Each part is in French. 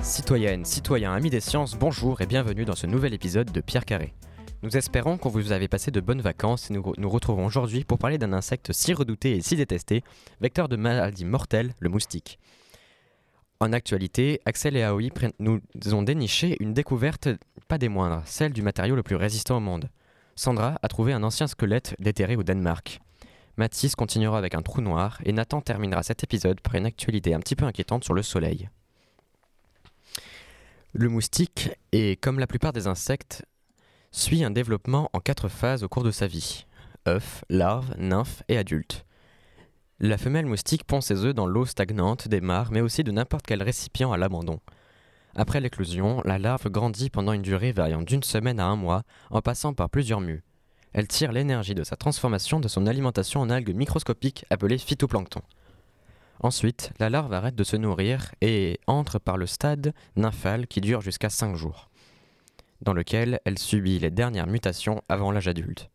Citoyennes, citoyens, amis des sciences, bonjour et bienvenue dans ce nouvel épisode de Pierre Carré. Nous espérons que vous avez passé de bonnes vacances et nous nous retrouvons aujourd'hui pour parler d'un insecte si redouté et si détesté, vecteur de maladies mortelles, le moustique. En actualité, Axel et Aoi nous ont déniché une découverte pas des moindres, celle du matériau le plus résistant au monde. Sandra a trouvé un ancien squelette déterré au Danemark. Mathis continuera avec un trou noir et Nathan terminera cet épisode par une actualité un petit peu inquiétante sur le soleil. Le moustique est, comme la plupart des insectes, suit un développement en quatre phases au cours de sa vie. œuf, larve, nymphe et adulte. La femelle moustique pond ses œufs dans l'eau stagnante des mares, mais aussi de n'importe quel récipient à l'abandon. Après l'éclosion, la larve grandit pendant une durée variant d'une semaine à un mois, en passant par plusieurs mues. Elle tire l'énergie de sa transformation de son alimentation en algues microscopiques appelées phytoplancton. Ensuite, la larve arrête de se nourrir et entre par le stade nymphal qui dure jusqu'à 5 jours, dans lequel elle subit les dernières mutations avant l'âge adulte.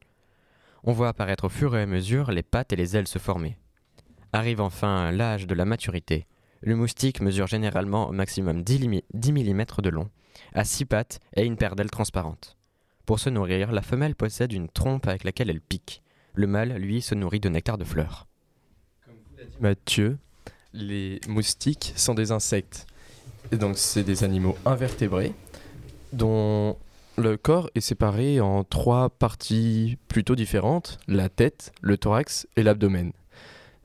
On voit apparaître au fur et à mesure les pattes et les ailes se former. Arrive enfin l'âge de la maturité. Le moustique mesure généralement au maximum 10, limi- 10 mm de long, a 6 pattes et une paire d'ailes transparentes. Pour se nourrir, la femelle possède une trompe avec laquelle elle pique. Le mâle, lui, se nourrit de nectar de fleurs. Mathieu, les moustiques sont des insectes. Et donc, c'est des animaux invertébrés dont le corps est séparé en trois parties plutôt différentes la tête, le thorax et l'abdomen.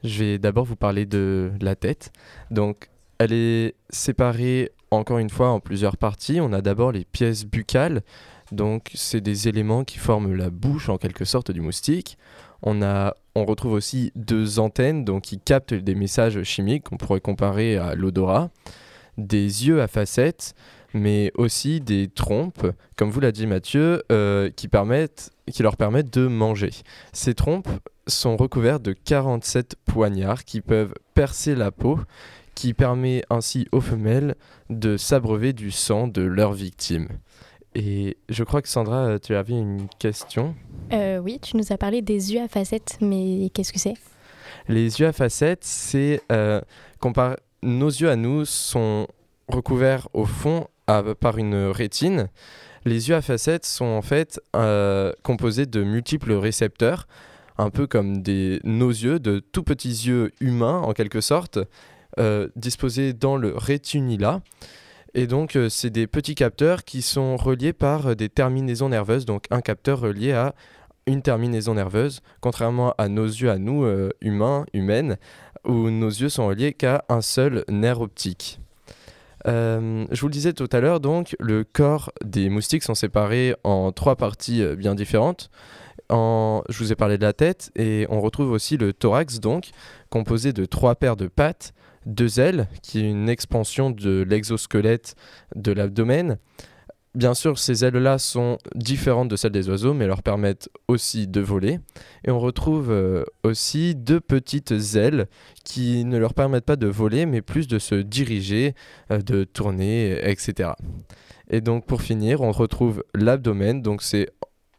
Je vais d'abord vous parler de la tête. Donc, elle est séparée encore une fois en plusieurs parties. On a d'abord les pièces buccales. Donc, c'est des éléments qui forment la bouche en quelque sorte du moustique. On, a, on retrouve aussi deux antennes donc, qui captent des messages chimiques qu'on pourrait comparer à l'odorat, des yeux à facettes, mais aussi des trompes, comme vous l'a dit Mathieu, euh, qui, permettent, qui leur permettent de manger. Ces trompes sont recouvertes de 47 poignards qui peuvent percer la peau, qui permet ainsi aux femelles de s'abreuver du sang de leurs victimes. Et je crois que Sandra, tu avais une question? Euh, oui, tu nous as parlé des yeux à facettes, mais qu'est-ce que c'est? Les yeux à facettes, c'est euh, compar- nos yeux à nous sont recouverts au fond à- par une rétine. Les yeux à facettes sont en fait euh, composés de multiples récepteurs, un peu comme des, nos yeux, de tout petits yeux humains en quelque sorte, euh, disposés dans le rétinulat. Et donc, euh, c'est des petits capteurs qui sont reliés par euh, des terminaisons nerveuses, donc un capteur relié à une terminaison nerveuse, contrairement à nos yeux à nous, humains, humaines, où nos yeux sont reliés qu'à un seul nerf optique. Je vous le disais tout à l'heure, donc, le corps des moustiques sont séparés en trois parties bien différentes. Je vous ai parlé de la tête et on retrouve aussi le thorax, donc, composé de trois paires de pattes, deux ailes, qui est une expansion de l'exosquelette de l'abdomen. Bien sûr, ces ailes-là sont différentes de celles des oiseaux, mais leur permettent aussi de voler. Et on retrouve euh, aussi deux petites ailes qui ne leur permettent pas de voler, mais plus de se diriger, euh, de tourner, etc. Et donc pour finir, on retrouve l'abdomen, donc c'est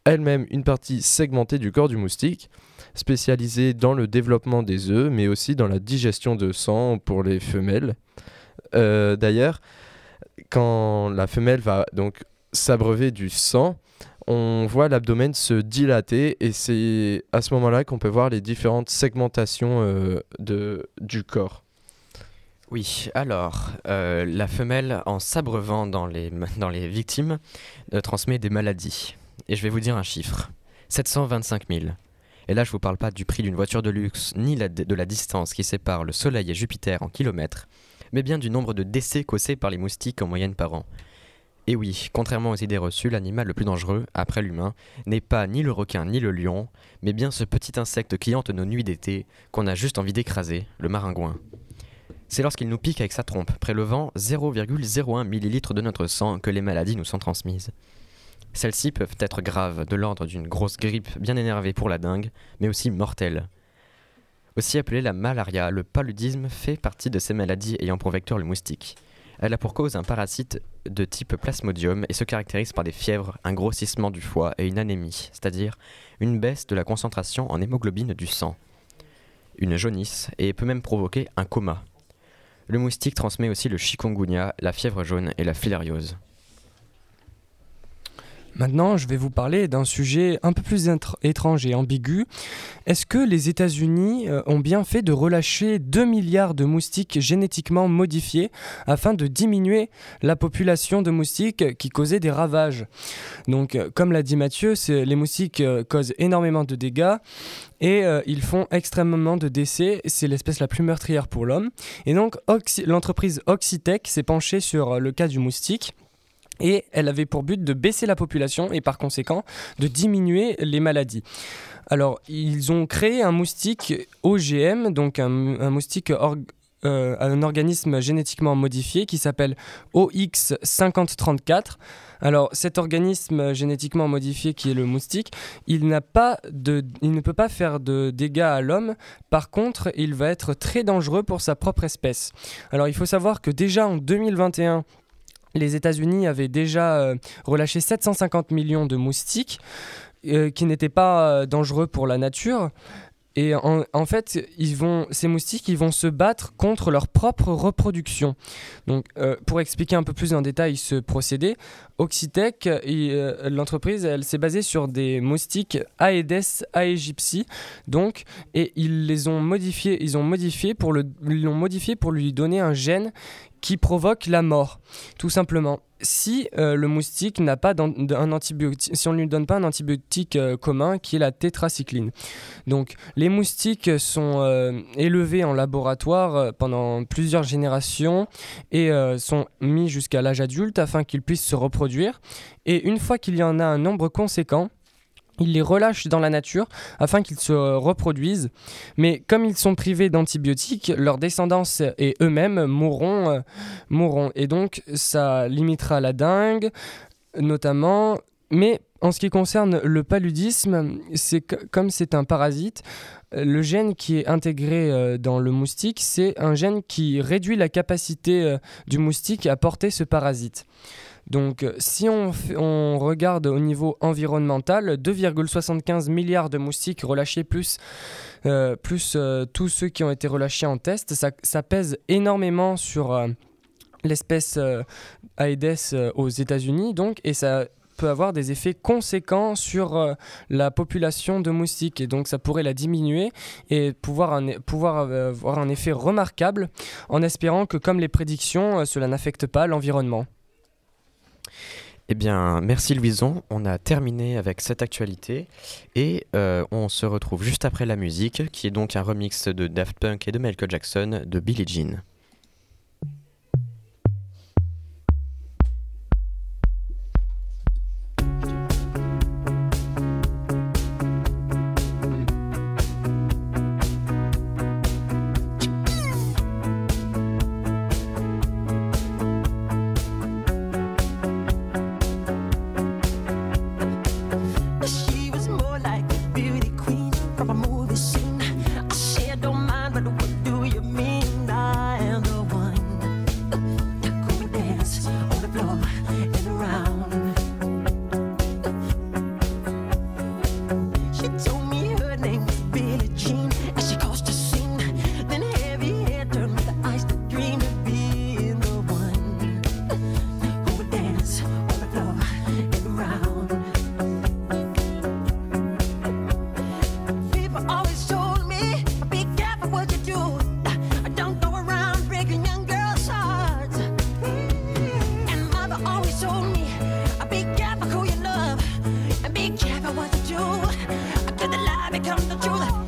elle-même une partie segmentée du corps du moustique, spécialisée dans le développement des œufs, mais aussi dans la digestion de sang pour les femelles. Euh, D'ailleurs, quand la femelle va donc s'abreuver du sang, on voit l'abdomen se dilater et c'est à ce moment-là qu'on peut voir les différentes segmentations euh, de, du corps. Oui, alors, euh, la femelle, en s'abreuvant dans les, dans les victimes, transmet des maladies. Et je vais vous dire un chiffre 725 000. Et là, je vous parle pas du prix d'une voiture de luxe, ni de la distance qui sépare le Soleil et Jupiter en kilomètres, mais bien du nombre de décès causés par les moustiques en moyenne par an. Et oui, contrairement aux idées reçues, l'animal le plus dangereux, après l'humain, n'est pas ni le requin ni le lion, mais bien ce petit insecte qui hante nos nuits d'été, qu'on a juste envie d'écraser, le maringouin. C'est lorsqu'il nous pique avec sa trompe, prélevant 0,01 ml de notre sang, que les maladies nous sont transmises. Celles-ci peuvent être graves, de l'ordre d'une grosse grippe bien énervée pour la dingue, mais aussi mortelles. Aussi appelée la malaria, le paludisme fait partie de ces maladies ayant pour vecteur le moustique. Elle a pour cause un parasite de type plasmodium et se caractérise par des fièvres, un grossissement du foie et une anémie, c'est-à-dire une baisse de la concentration en hémoglobine du sang, une jaunisse et peut même provoquer un coma. Le moustique transmet aussi le chikungunya, la fièvre jaune et la filariose. Maintenant, je vais vous parler d'un sujet un peu plus étrange et ambigu. Est-ce que les États-Unis euh, ont bien fait de relâcher 2 milliards de moustiques génétiquement modifiés afin de diminuer la population de moustiques qui causaient des ravages? Donc, euh, comme l'a dit Mathieu, les moustiques euh, causent énormément de dégâts et ils font extrêmement de décès. C'est l'espèce la plus meurtrière pour l'homme. Et donc, l'entreprise Oxitec s'est penchée sur le cas du moustique et elle avait pour but de baisser la population et par conséquent de diminuer les maladies. Alors, ils ont créé un moustique OGM, donc un, moustique euh, un organisme génétiquement modifié qui s'appelle OX5034. Alors cet organisme génétiquement modifié qui est le moustique, il, il ne peut pas faire de dégâts à l'homme. Par contre, il va être très dangereux pour sa propre espèce. Alors il faut savoir que déjà en 2021, les États-Unis avaient déjà euh, relâché 750 millions de moustiques euh, qui n'étaient pas euh, dangereux pour la nature. Et en, fait, ils vont, ces moustiques, ils vont se battre contre leur propre reproduction. Donc, pour expliquer un peu plus en détail ce procédé, Oxitec, l'entreprise, elle s'est basée sur des moustiques Aedes aegypti, donc, et ils les ont modifiés, ils ont modifié pour le, l'ont modifié pour lui donner un gène qui provoque la mort, tout simplement. Si euh, le moustique n'a pas antibiotique, si on ne lui donne pas un antibiotique euh, commun qui est la tétracycline. Donc les moustiques sont euh, élevés en laboratoire pendant plusieurs générations et sont mis jusqu'à l'âge adulte afin qu'ils puissent se reproduire. Et une fois qu'il y en a un nombre conséquent, ils les relâchent dans la nature afin qu'ils se reproduisent. Mais comme ils sont privés d'antibiotiques, leurs descendants et eux-mêmes mourront, euh, mourront. Et donc ça limitera la dengue, notamment. Mais en ce qui concerne le paludisme, c'est comme c'est un parasite, le gène qui est intégré euh, dans le moustique, c'est un gène qui réduit la capacité euh, du moustique à porter ce parasite. Donc euh, si on, regarde au niveau environnemental, 2,75 milliards de moustiques relâchés plus, euh, euh, tous ceux qui ont été relâchés en test, ça, pèse énormément sur l'espèce Aedes aux États-Unis, donc, et ça peut avoir des effets conséquents sur la population de moustiques et donc ça pourrait la diminuer et pouvoir avoir un effet remarquable en espérant que comme les prédictions, cela n'affecte pas l'environnement. Eh bien, merci Louison. On a terminé avec cette actualité et euh, on se retrouve juste après la musique, qui est donc un remix de Daft Punk et de Michael Jackson de Billie Jean. I become the truth.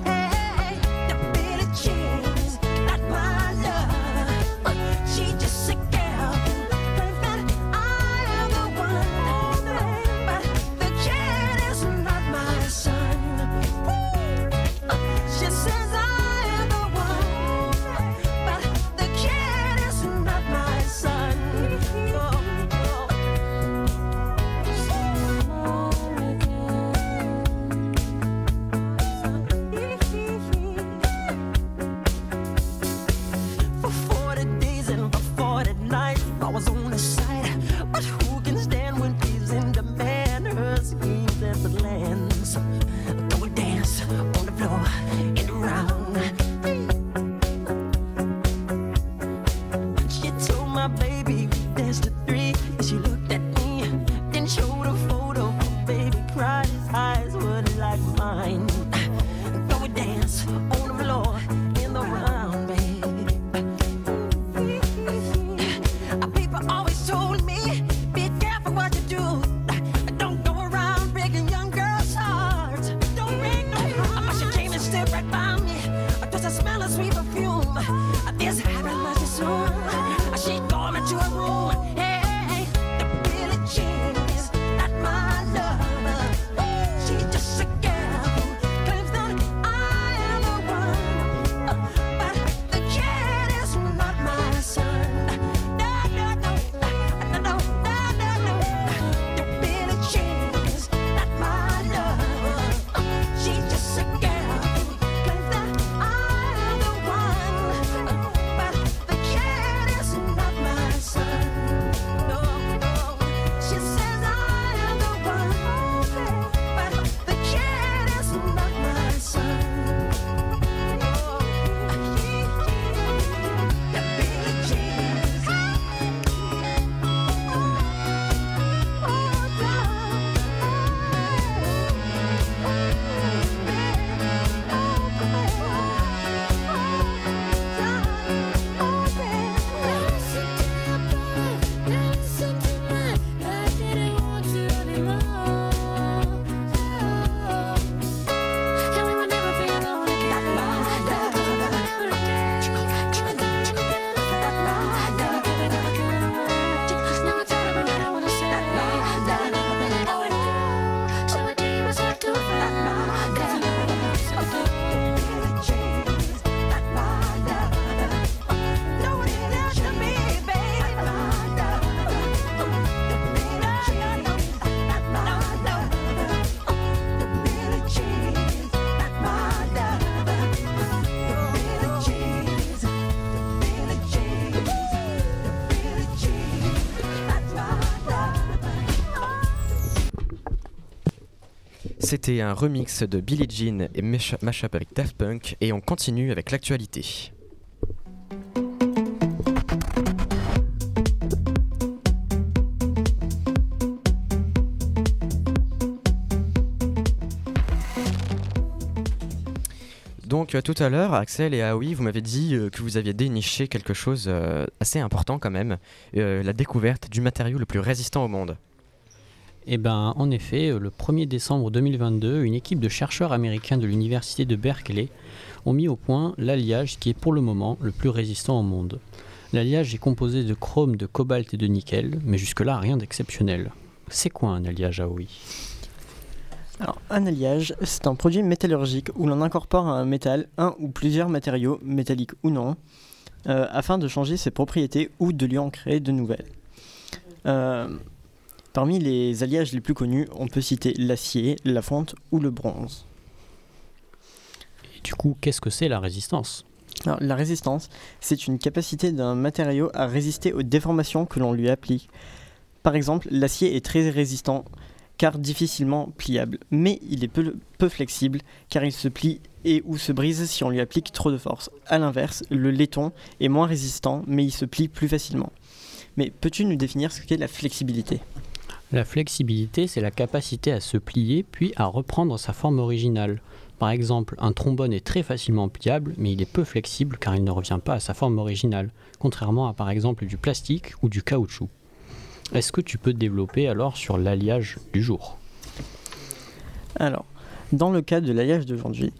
C'était un remix de Billie Jean et Mash- Mashup avec Daft Punk et on continue avec l'actualité. Donc euh, tout à l'heure, Axel et Aoi, vous m'avez dit euh, que vous aviez déniché quelque chose euh, assez important quand même, la découverte du matériau le plus résistant au monde. Eh ben, en effet, euh, le 1er décembre 2022, une équipe de chercheurs américains de l'université de Berkeley ont mis au point l'alliage qui est pour le moment le plus résistant au monde. L'alliage est composé de chrome, de cobalt et de nickel, mais jusque-là rien d'exceptionnel. C'est quoi un alliage AOI? Alors, un alliage, c'est un produit métallurgique où l'on incorpore à un métal un ou plusieurs matériaux, métalliques ou non, euh, afin de changer ses propriétés ou de lui en créer de nouvelles. Euh, parmi les alliages les plus connus, on peut citer l'acier, la fonte ou le bronze. Et du coup, qu'est-ce que c'est la résistance? Alors, la résistance, c'est une capacité d'un matériau à résister aux déformations que l'on lui applique. Par exemple, l'acier est très résistant car difficilement pliable, mais il est peu, peu flexible car il se plie et ou se brise si on lui applique trop de force. A l'inverse, le laiton est moins résistant mais il se plie plus facilement. Mais peux-tu nous définir ce qu'est la flexibilité? La flexibilité, c'est la capacité à se plier puis à reprendre sa forme originale. Par exemple, un trombone est très facilement pliable, mais il est peu flexible car il ne revient pas à sa forme originale, contrairement à par exemple du plastique ou du caoutchouc. Est-ce que tu peux développer alors sur l'alliage du jour? Alors, dans le cas de l'alliage d'aujourd'hui,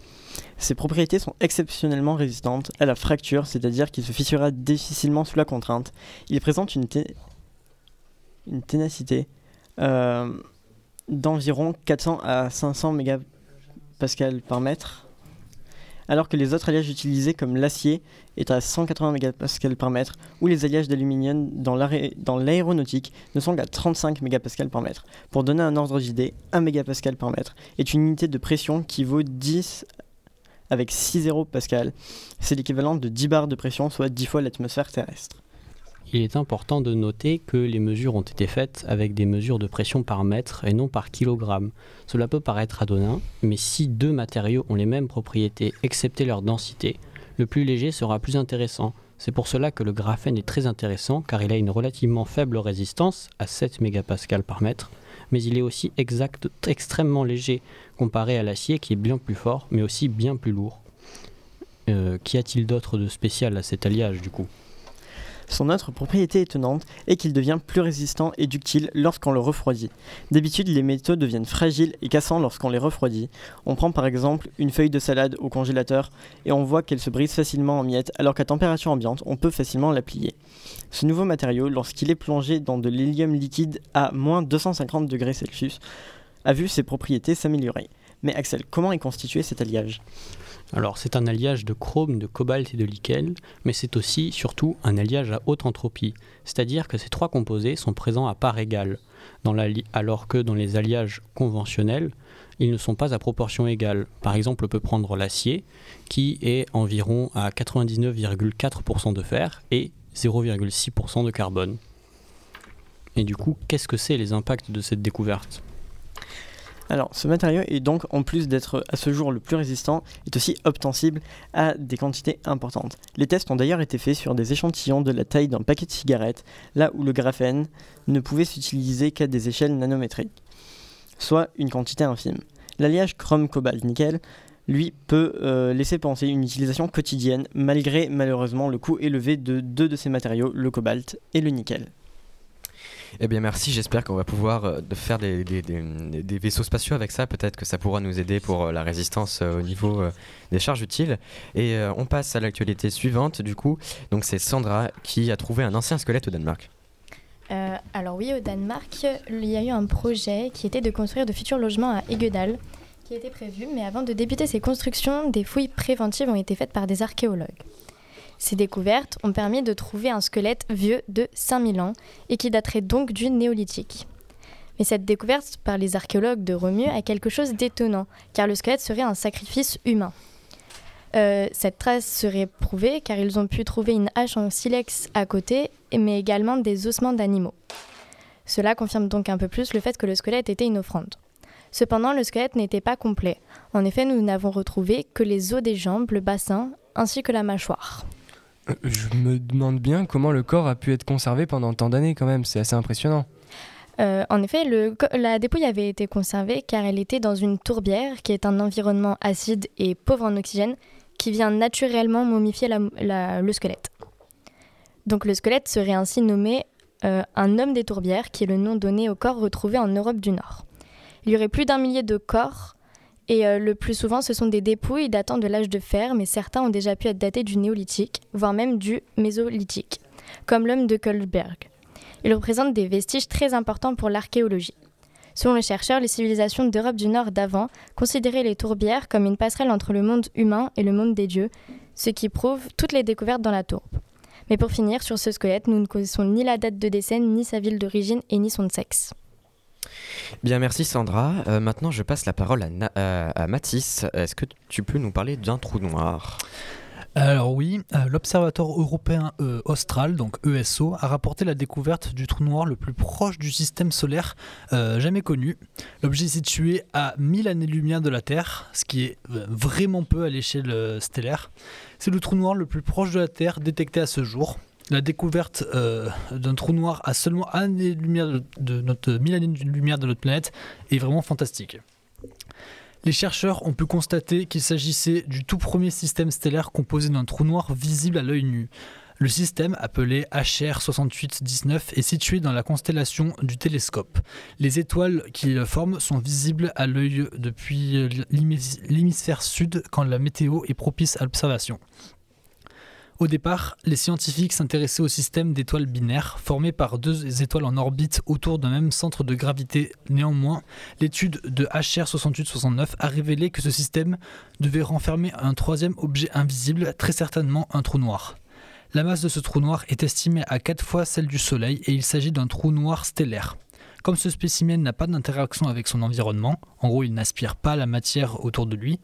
ses propriétés sont exceptionnellement résistantes à la fracture, c'est-à-dire qu'il se fissurera difficilement sous la contrainte. Il présente une, une ténacité d'environ 400 à 500 mégapascales par mètre, alors que les autres alliages utilisés comme l'acier est à 180 mégapascales par mètre, ou les alliages d'aluminium dans l'aéronautique ne sont qu'à 35 mégapascales par mètre. Pour donner un ordre d'idée, 1 mégapascal par mètre est une unité de pression qui vaut 10 avec 6 zéros pascal. C'est l'équivalent de 10 bars de pression, soit 10 fois l'atmosphère terrestre. Il est important de noter que les mesures ont été faites avec des mesures de pression par mètre et non par kilogramme. Cela peut paraître anodin, mais si deux matériaux ont les mêmes propriétés excepté leur densité, le plus léger sera plus intéressant. C'est pour cela que le graphène est très intéressant car il a une relativement faible résistance à 7 mégapascales par mètre, mais il est aussi exact, extrêmement léger comparé à l'acier qui est bien plus fort mais aussi bien plus lourd. Euh, Qu'y a-t-il d'autre de spécial à cet alliage du coup? Son autre propriété étonnante est qu'il devient plus résistant et ductile lorsqu'on le refroidit. D'habitude, les métaux deviennent fragiles et cassants lorsqu'on les refroidit. On prend par exemple une feuille de salade au congélateur et on voit qu'elle se brise facilement en miettes alors qu'à température ambiante, on peut facilement la plier. Ce nouveau matériau, lorsqu'il est plongé dans de l'hélium liquide à moins 250 degrés Celsius, a vu ses propriétés s'améliorer. Mais Axel, comment est constitué cet alliage? Alors c'est un alliage de chrome, de cobalt et de nickel, mais c'est aussi surtout un alliage à haute entropie, c'est-à-dire que ces trois composés sont présents à part égale, alors que dans les alliages conventionnels, ils ne sont pas à proportion égale. Par exemple, on peut prendre l'acier, qui est environ à 99,4% de fer et 0,6% de carbone. Et du coup, qu'est-ce que c'est les impacts de cette découverte? Alors, ce matériau est donc, en plus d'être à ce jour le plus résistant, est aussi obtensible à des quantités importantes. Les tests ont d'ailleurs été faits sur des échantillons de la taille d'un paquet de cigarettes, là où le graphène ne pouvait s'utiliser qu'à des échelles nanométriques, soit une quantité infime. L'alliage chrome-cobalt-nickel, lui, peut euh, laisser penser une utilisation quotidienne, malgré malheureusement le coût élevé de deux de ces matériaux, le cobalt et le nickel. Eh bien merci, j'espère qu'on va pouvoir euh, faire des, vaisseaux spatiaux avec ça. Peut-être que ça pourra nous aider pour euh, la résistance euh, au niveau des charges utiles. Et on passe à l'actualité suivante du coup. Donc c'est Sandra qui a trouvé un ancien squelette au Danemark. Alors oui, au Danemark, il y a eu un projet qui était de construire de futurs logements à Egedal, qui était prévu, mais avant de débuter ces constructions, des fouilles préventives ont été faites par des archéologues. Ces découvertes ont permis de trouver un squelette vieux de 5000 ans et qui daterait donc du néolithique. Mais cette découverte par les archéologues de Remue a quelque chose d'étonnant, car le squelette serait un sacrifice humain. Euh, cette trace serait prouvée car ils ont pu trouver une hache en silex à côté, mais également des ossements d'animaux. Cela confirme donc un peu plus le fait que le squelette était une offrande. Cependant, le squelette n'était pas complet. En effet, nous n'avons retrouvé que les os des jambes, le bassin, ainsi que la mâchoire. Je me demande bien comment le corps a pu être conservé pendant tant d'années quand même, c'est assez impressionnant. Euh, en effet, la dépouille avait été conservée car elle était dans une tourbière, qui est un environnement acide et pauvre en oxygène, qui vient naturellement momifier le squelette. Donc le squelette serait ainsi nommé euh, un homme des tourbières, qui est le nom donné au corps retrouvé en Europe du Nord. Il y aurait plus d'un millier de corps, et euh, le plus souvent ce sont des dépouilles datant de l'âge de fer, mais certains ont déjà pu être datés du néolithique, voire même du mésolithique, comme l'homme de Kohlberg. Ils représentent des vestiges très importants pour l'archéologie. Selon les chercheurs, les civilisations d'Europe du Nord d'avant considéraient les tourbières comme une passerelle entre le monde humain et le monde des dieux, ce qui prouve toutes les découvertes dans la tourbe. Mais pour finir, sur ce squelette, nous ne connaissons ni la date de décès, ni sa ville d'origine et ni son sexe. Bien merci Sandra. Euh, maintenant je passe la parole à, Na- à- Mathis. Est-ce que tu peux nous parler d'un trou noir? Alors oui, euh, l'Observatoire européen euh, austral, donc ESO, a rapporté la découverte du trou noir le plus proche du système solaire euh, jamais connu. L'objet est situé à 1000 années-lumière de la Terre, ce qui est euh, vraiment peu à l'échelle euh, stellaire. C'est le trou noir le plus proche de la Terre détecté à ce jour. La découverte euh, d'un trou noir à seulement années-lumière de, de notre 1000 années-lumière de notre planète est vraiment fantastique. Les chercheurs ont pu constater qu'il s'agissait du tout premier système stellaire composé d'un trou noir visible à l'œil nu. Le système, appelé HR 6819, est situé dans la constellation du télescope. Les étoiles qui le forment sont visibles à l'œil depuis l'hémis- l'hémisphère sud quand la météo est propice à l'observation. Au départ, les scientifiques s'intéressaient au système d'étoiles binaires formé par deux étoiles en orbite autour d'un même centre de gravité. Néanmoins, l'étude de HR 6869 a révélé que ce système devait renfermer un troisième objet invisible, très certainement un trou noir. La masse de ce trou noir est estimée à 4 fois celle du Soleil et il s'agit d'un trou noir stellaire. Comme ce spécimen n'a pas d'interaction avec son environnement, en gros il n'aspire pas la matière autour de lui,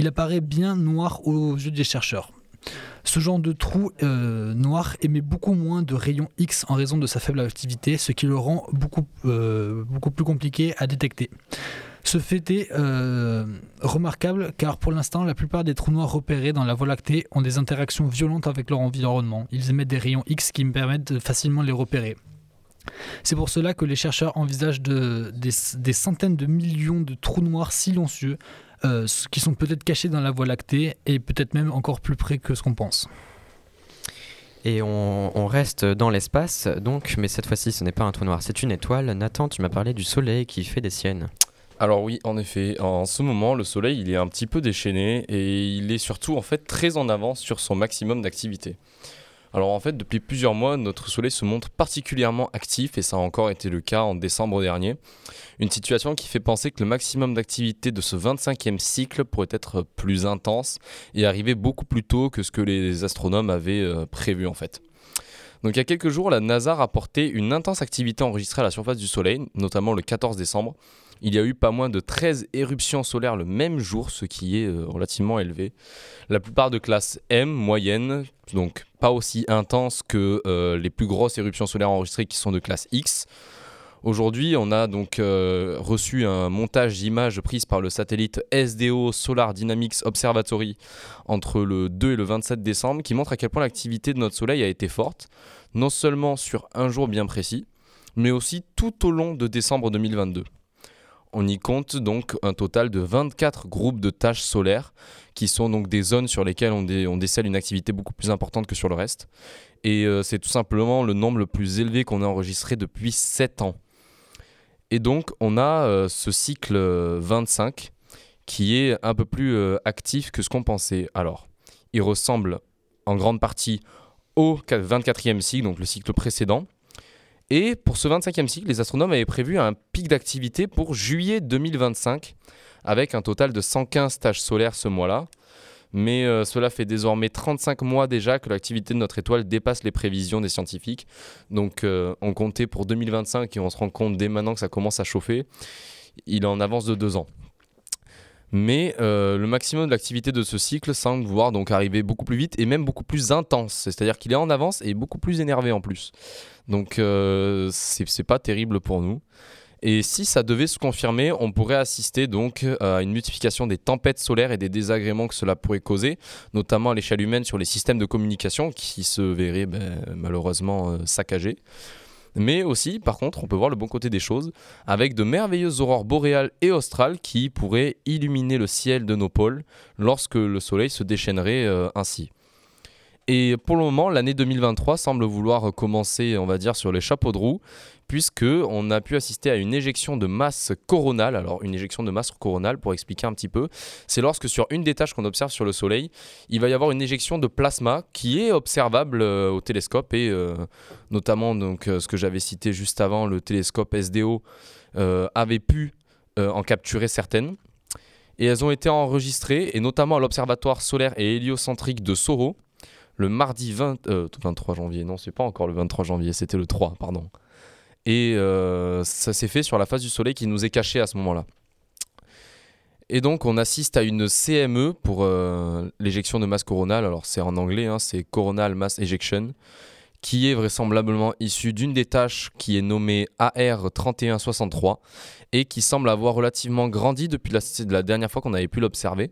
il apparaît bien noir aux yeux des chercheurs. Ce genre de trou euh, noir émet beaucoup moins de rayons X en raison de sa faible activité, ce qui le rend beaucoup, euh, plus compliqué à détecter. Ce fait est euh, remarquable car pour l'instant la plupart des trous noirs repérés dans la Voie lactée ont des interactions violentes avec leur environnement. Ils émettent des rayons X qui me permettent de facilement les repérer. C'est pour cela que les chercheurs envisagent de- des, des centaines de millions de trous noirs silencieux euh, qui sont peut-être cachés dans la Voie lactée et peut-être même encore plus près que ce qu'on pense. Et on, on reste dans l'espace, donc, mais cette fois-ci, ce n'est pas un trou noir, c'est une étoile. Nathan, tu m'as parlé du Soleil qui fait des siennes. Alors oui, en effet, en ce moment, le Soleil, il est un petit peu déchaîné et il est surtout en fait très en avance sur son maximum d'activité. Alors en fait, depuis plusieurs mois, notre Soleil se montre particulièrement actif et ça a encore été le cas en décembre dernier. Une situation qui fait penser que le maximum d'activité de ce 25e cycle pourrait être plus intense et arriver beaucoup plus tôt que ce que les astronomes avaient euh, prévu en fait. Donc il y a quelques jours, la NASA a rapporté une intense activité enregistrée à la surface du Soleil, notamment le 14 décembre. Il y a eu pas moins de 13 éruptions solaires le même jour, ce qui est euh, relativement élevé. La plupart de classe M, moyenne, donc pas aussi intense que euh, les plus grosses éruptions solaires enregistrées qui sont de classe X. Aujourd'hui, on a donc euh, reçu un montage d'images prises par le satellite SDO Solar Dynamics Observatory entre le 2 et le 27 décembre qui montre à quel point l'activité de notre Soleil a été forte, non seulement sur un jour bien précis, mais aussi tout au long de décembre 2022. On y compte donc un total de 24 groupes de tâches solaires, qui sont donc des zones sur lesquelles on, dé- on décèle une activité beaucoup plus importante que sur le reste. Et euh, c'est tout simplement le nombre le plus élevé qu'on a enregistré depuis 7 ans. Et donc on a euh, ce cycle euh, 25 qui est un peu plus euh, actif que ce qu'on pensait. Alors, il ressemble en grande partie au 24e cycle, donc le cycle précédent. Et pour ce 25e cycle, les astronomes avaient prévu un pic d'activité pour juillet 2025, avec un total de 115 tâches solaires ce mois-là. Mais euh, cela fait désormais 35 mois déjà que l'activité de notre étoile dépasse les prévisions des scientifiques. Donc euh, on comptait pour 2025 et on se rend compte dès maintenant que ça commence à chauffer. Il est en avance de deux ans. Mais euh, le maximum de l'activité de ce cycle semble pouvoir donc arriver beaucoup plus vite et même beaucoup plus intense. C'est-à-dire qu'il est en avance et beaucoup plus énervé en plus. Donc euh, c'est pas terrible pour nous. Et si ça devait se confirmer, on pourrait assister donc à une multiplication des tempêtes solaires et des désagréments que cela pourrait causer, notamment à l'échelle humaine sur les systèmes de communication qui se verraient ben, malheureusement euh, saccagés. Mais aussi, par contre, on peut voir le bon côté des choses, avec de merveilleuses aurores boréales et australes qui pourraient illuminer le ciel de nos pôles lorsque le soleil se déchaînerait euh, ainsi. Et pour le moment, l'année 2023 semble vouloir commencer, on va dire, sur les chapeaux de roue, puisque on a pu assister à une éjection de masse coronale. Alors, une éjection de masse coronale, pour expliquer un petit peu, c'est lorsque sur une des tâches qu'on observe sur le Soleil, il va y avoir une éjection de plasma qui est observable euh, au télescope et euh, notamment donc euh, ce que j'avais cité juste avant, le télescope SDO avait pu en capturer certaines. Et elles ont été enregistrées, et notamment à l'Observatoire solaire et héliocentrique de Soro, le mardi 20, euh, 23 janvier. Non, c'est pas encore le 23 janvier, c'était le 3, pardon. Et euh, ça s'est fait sur la face du Soleil qui nous est cachée à ce moment-là. Et donc on assiste à une CME pour euh, l'éjection de masse coronale. Alors c'est en anglais, hein, c'est Coronal Mass Ejection, qui est vraisemblablement issue d'une des tâches qui est nommée AR3163 et qui semble avoir relativement grandi depuis la dernière fois qu'on avait pu l'observer.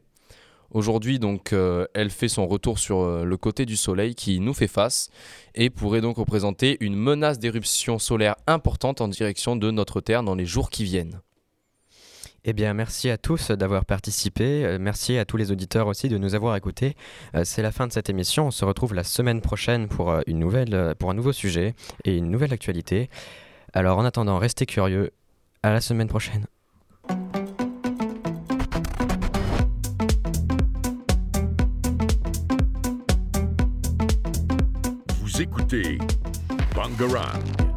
Aujourd'hui, donc, euh, elle fait son retour sur euh, le côté du Soleil qui nous fait face et pourrait donc représenter une menace d'éruption solaire importante en direction de notre Terre dans les jours qui viennent. Eh bien, merci à tous d'avoir participé. Euh, Merci à tous les auditeurs aussi de nous avoir écoutés. C'est la fin de cette émission. On se retrouve la semaine prochaine pour, une nouvelle, pour un nouveau sujet et une nouvelle actualité. Alors, en attendant, restez curieux. À la semaine prochaine. Écoutez Bangarang.